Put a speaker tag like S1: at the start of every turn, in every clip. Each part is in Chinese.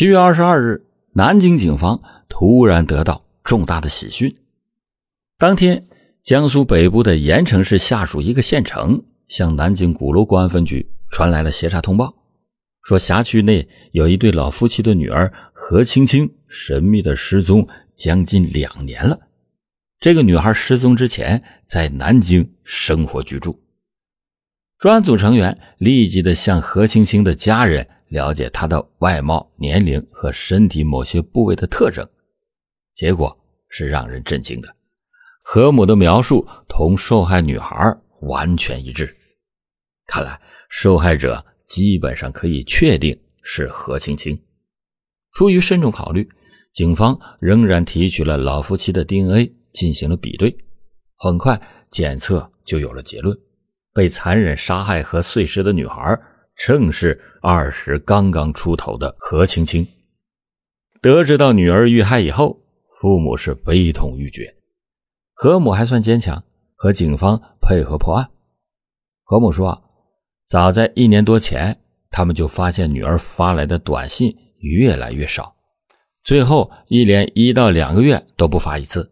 S1: 七月二十二日，南京警方突然得到重大的喜讯。当天，江苏北部的盐城市下属一个县城向南京鼓楼公安分局传来了协查通报，说辖区内有一对老夫妻的女儿何青青神秘的失踪将近两年了。这个女孩失踪之前在南京生活居住。专案组成员立即的向何青青的家人。了解她的外貌、年龄和身体某些部位的特征，结果是让人震惊的。何母的描述同受害女孩完全一致，看来受害者基本上可以确定是何青青。出于慎重考虑，警方仍然提取了老夫妻的 DNA 进行了比对，很快检测就有了结论：被残忍杀害和碎尸的女孩。正是二十刚刚出头的何青青。得知到女儿遇害以后，父母是悲痛欲绝。何母还算坚强，和警方配合破案。何母说：“早在一年多前，他们就发现女儿发来的短信越来越少，最后一连一到两个月都不发一次。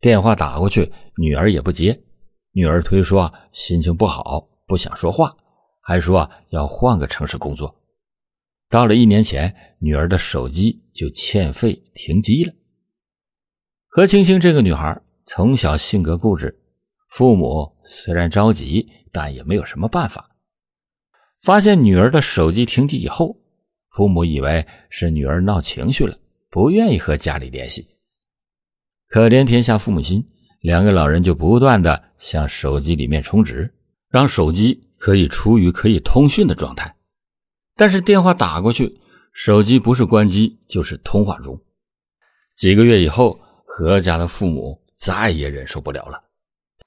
S1: 电话打过去，女儿也不接。女儿推说心情不好，不想说话。”还说要换个城市工作。到了一年前，女儿的手机就欠费停机了。何青青这个女孩从小性格固执，父母虽然着急，但也没有什么办法。发现女儿的手机停机以后，父母以为是女儿闹情绪了，不愿意和家里联系。可怜天下父母心，两个老人就不断的向手机里面充值，让手机。可以处于可以通讯的状态，但是电话打过去，手机不是关机就是通话中。几个月以后，何家的父母再也忍受不了了，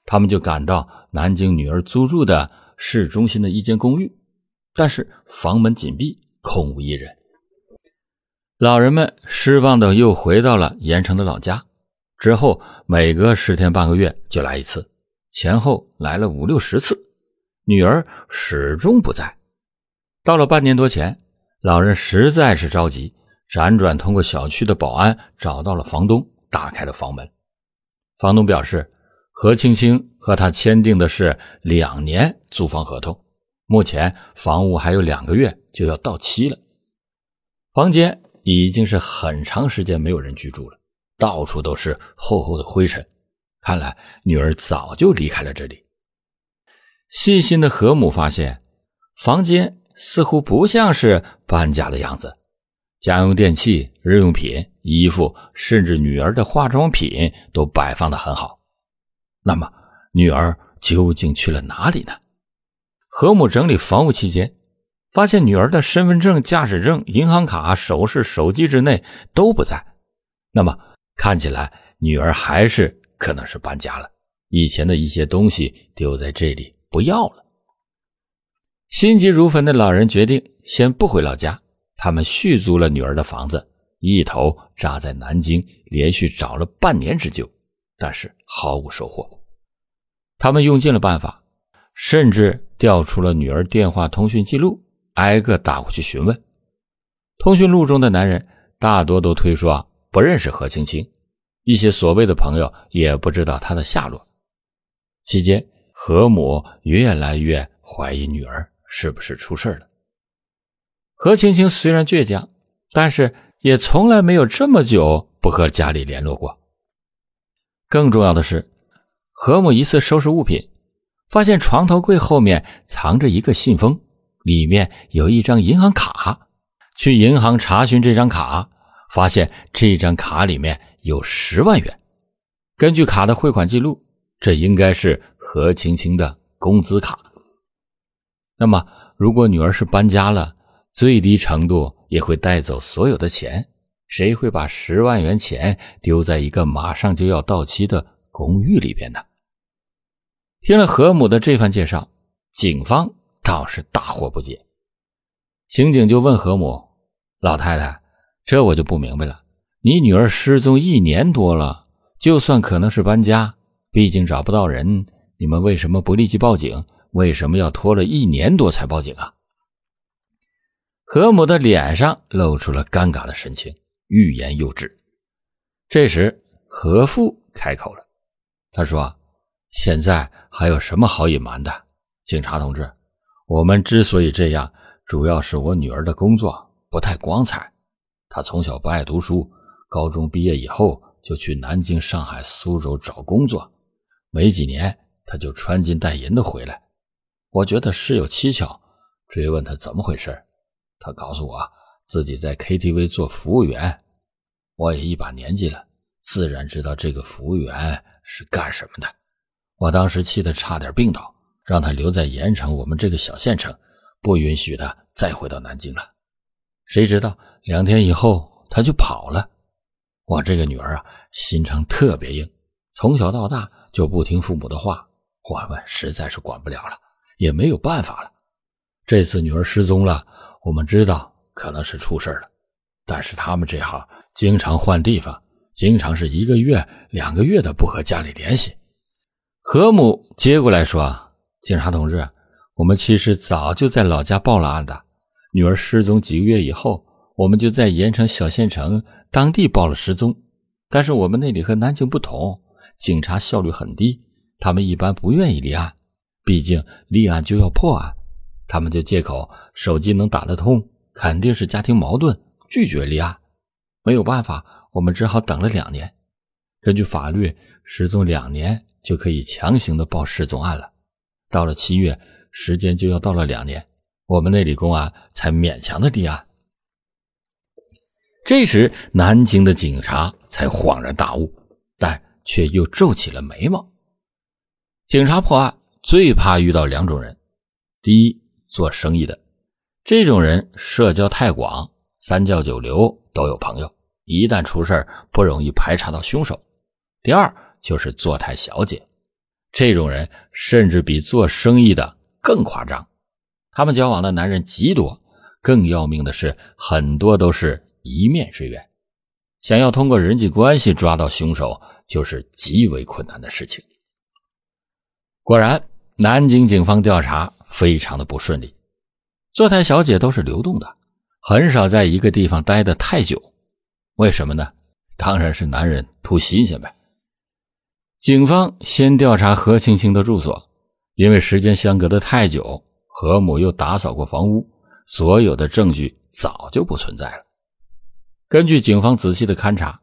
S1: 他们就赶到南京女儿租住的市中心的一间公寓，但是房门紧闭，空无一人。老人们失望的又回到了盐城的老家，之后每隔十天半个月就来一次，前后来了五六十次。女儿始终不在。到了半年多前，老人实在是着急，辗转通过小区的保安找到了房东，打开了房门。房东表示，何青青和他签订的是两年租房合同，目前房屋还有两个月就要到期了。房间已经是很长时间没有人居住了，到处都是厚厚的灰尘，看来女儿早就离开了这里。细心的何母发现，房间似乎不像是搬家的样子，家用电器、日用品、衣服，甚至女儿的化妆品都摆放的很好。那么，女儿究竟去了哪里呢？何母整理房屋期间，发现女儿的身份证、驾驶证、银行卡、首饰、手机之内都不在。那么，看起来女儿还是可能是搬家了，以前的一些东西丢在这里。不要了。心急如焚的老人决定先不回老家，他们续租了女儿的房子，一头扎在南京，连续找了半年之久，但是毫无收获。他们用尽了办法，甚至调出了女儿电话通讯记录，挨个打过去询问。通讯录中的男人大多都推说不认识何青青，一些所谓的朋友也不知道她的下落。期间。何母越来越怀疑女儿是不是出事了。何青青虽然倔强，但是也从来没有这么久不和家里联络过。更重要的是，何母一次收拾物品，发现床头柜后面藏着一个信封，里面有一张银行卡。去银行查询这张卡，发现这张卡里面有十万元。根据卡的汇款记录，这应该是。何青青的工资卡。那么，如果女儿是搬家了，最低程度也会带走所有的钱。谁会把十万元钱丢在一个马上就要到期的公寓里边呢？听了何母的这番介绍，警方倒是大惑不解。刑警就问何母：“老太太，这我就不明白了。你女儿失踪一年多了，就算可能是搬家，毕竟找不到人。”你们为什么不立即报警？为什么要拖了一年多才报警啊？何母的脸上露出了尴尬的神情，欲言又止。这时，何父开口了，他说：“现在还有什么好隐瞒的？警察同志，我们之所以这样，主要是我女儿的工作不太光彩。她从小不爱读书，高中毕业以后就去南京、上海、苏州找工作，没几年他就穿金戴银的回来。我觉得事有蹊跷，追问他怎么回事。”他告诉我自己在 KTV 做服务员，我也一把年纪了，自然知道这个服务员是干什么的。我当时气得差点病倒，让他留在盐城我们这个小县城，不允许他再回到南京了。谁知道两天以后他就跑了。我这个女儿啊，心肠特别硬，从小到大就不听父母的话，我们实在是管不了了，也没有办法了。这次女儿失踪了。我们知道可能是出事了，但是他们这行经常换地方，经常是一个月、两个月的不和家里联系。何母接过来说：“警察同志，我们其实早就在老家报了案的。女儿失踪几个月以后，我们就在盐城小县城当地报了失踪。但是我们那里和南京不同，警察效率很低，他们一般不愿意立案，毕竟立案就要破案。”他们就借口手机能打得通，肯定是家庭矛盾，拒绝立案。没有办法，我们只好等了两年。根据法律，失踪两年就可以强行的报失踪案了。到了七月，时间就要到了两年，我们那里公安才勉强的立案。这时，南京的警察才恍然大悟，但却又皱起了眉毛。警察破案最怕遇到两种人，第一。做生意的这种人，社交太广，三教九流都有朋友，一旦出事不容易排查到凶手。第二就是坐台小姐，这种人甚至比做生意的更夸张，他们交往的男人极多，更要命的是，很多都是一面之缘，想要通过人际关系抓到凶手，就是极为困难的事情。果然，南京警方调查。非常的不顺利，坐台小姐都是流动的，很少在一个地方待的太久。为什么呢？当然是男人图新鲜呗。警方先调查何青青的住所，因为时间相隔的太久，何母又打扫过房屋，所有的证据早就不存在了。根据警方仔细的勘查，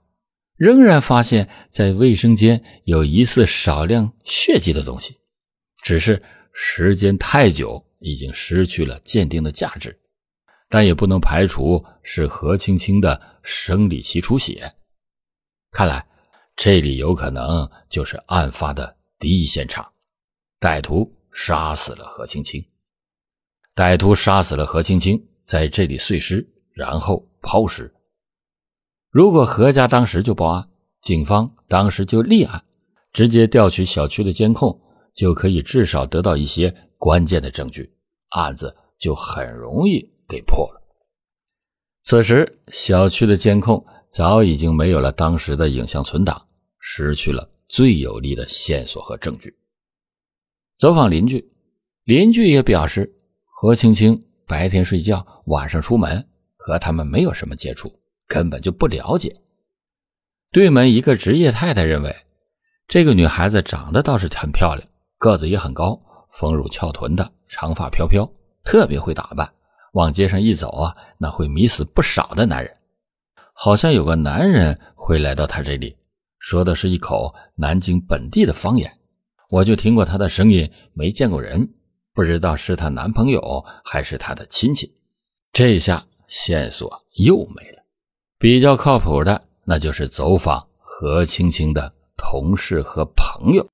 S1: 仍然发现，在卫生间有疑似少量血迹的东西，只是。时间太久，已经失去了鉴定的价值，但也不能排除是何青青的生理期出血。看来这里有可能就是案发的第一现场，歹徒杀死了何青青。歹徒杀死了何青青，在这里碎尸，然后抛尸。如果何家当时就报案，警方当时就立案，直接调取小区的监控。就可以至少得到一些关键的证据，案子就很容易给破了。此时，小区的监控早已经没有了当时的影像存档，失去了最有力的线索和证据。走访邻居，邻居也表示，何青青白天睡觉，晚上出门，和他们没有什么接触，根本就不了解。对门一个职业太太认为，这个女孩子长得倒是很漂亮。个子也很高，丰乳翘臀的，长发飘飘，特别会打扮。往街上一走啊，那会迷死不少的男人。好像有个男人会来到他这里，说的是一口南京本地的方言。我就听过他的声音，没见过人，不知道是她男朋友还是她的亲戚。这下线索又没了。比较靠谱的，那就是走访何青青的同事和朋友。